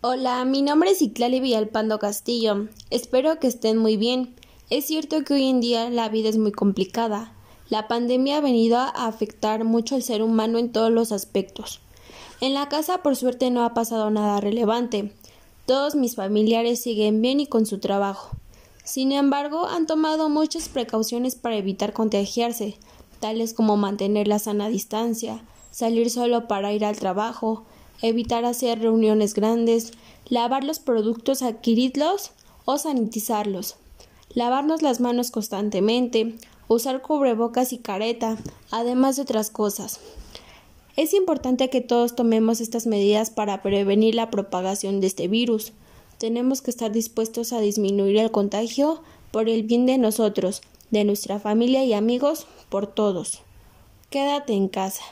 Hola, mi nombre es Itlali Villalpando Castillo. Espero que estén muy bien. Es cierto que hoy en día la vida es muy complicada. La pandemia ha venido a afectar mucho al ser humano en todos los aspectos. En la casa, por suerte, no ha pasado nada relevante. Todos mis familiares siguen bien y con su trabajo. Sin embargo, han tomado muchas precauciones para evitar contagiarse, tales como mantener la sana distancia, salir solo para ir al trabajo, evitar hacer reuniones grandes, lavar los productos adquirirlos o sanitizarlos, lavarnos las manos constantemente, usar cubrebocas y careta, además de otras cosas. Es importante que todos tomemos estas medidas para prevenir la propagación de este virus. Tenemos que estar dispuestos a disminuir el contagio por el bien de nosotros, de nuestra familia y amigos, por todos. Quédate en casa.